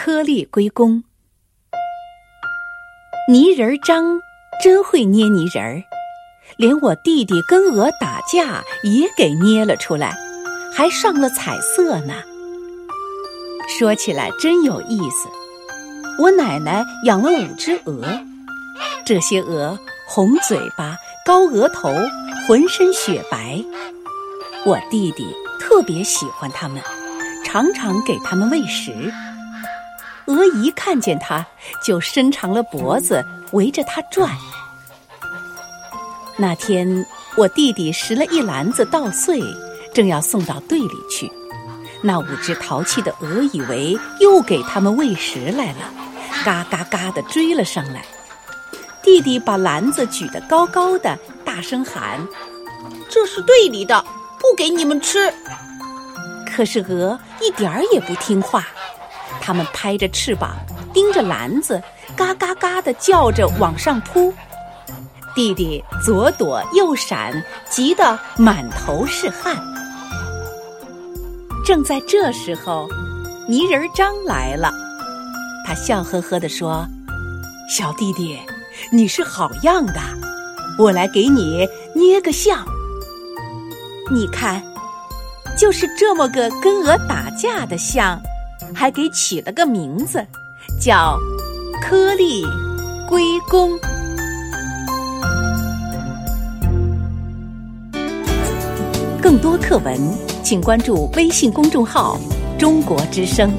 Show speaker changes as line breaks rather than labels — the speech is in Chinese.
颗粒归公。泥人张真会捏泥人儿，连我弟弟跟鹅打架也给捏了出来，还上了彩色呢。说起来真有意思，我奶奶养了五只鹅，这些鹅红嘴巴、高额头，浑身雪白。我弟弟特别喜欢它们，常常给它们喂食。鹅一看见它，就伸长了脖子围着它转。那天，我弟弟拾了一篮子稻穗，正要送到队里去。那五只淘气的鹅以为又给它们喂食来了，嘎嘎嘎地追了上来。弟弟把篮子举得高高的，大声喊：“
这是队里的，不给你们吃！”
可是鹅一点儿也不听话，它们拍着翅膀，盯着篮子，嘎嘎嘎地叫着往上扑。弟弟左躲右闪，急得满头是汗。正在这时候，泥人张来了。他笑呵呵地说：“小弟弟，你是好样的，我来给你捏个像。你看，就是这么个跟鹅打架的像，还给起了个名字，叫颗粒归公。”更多课文。请关注微信公众号“中国之声”。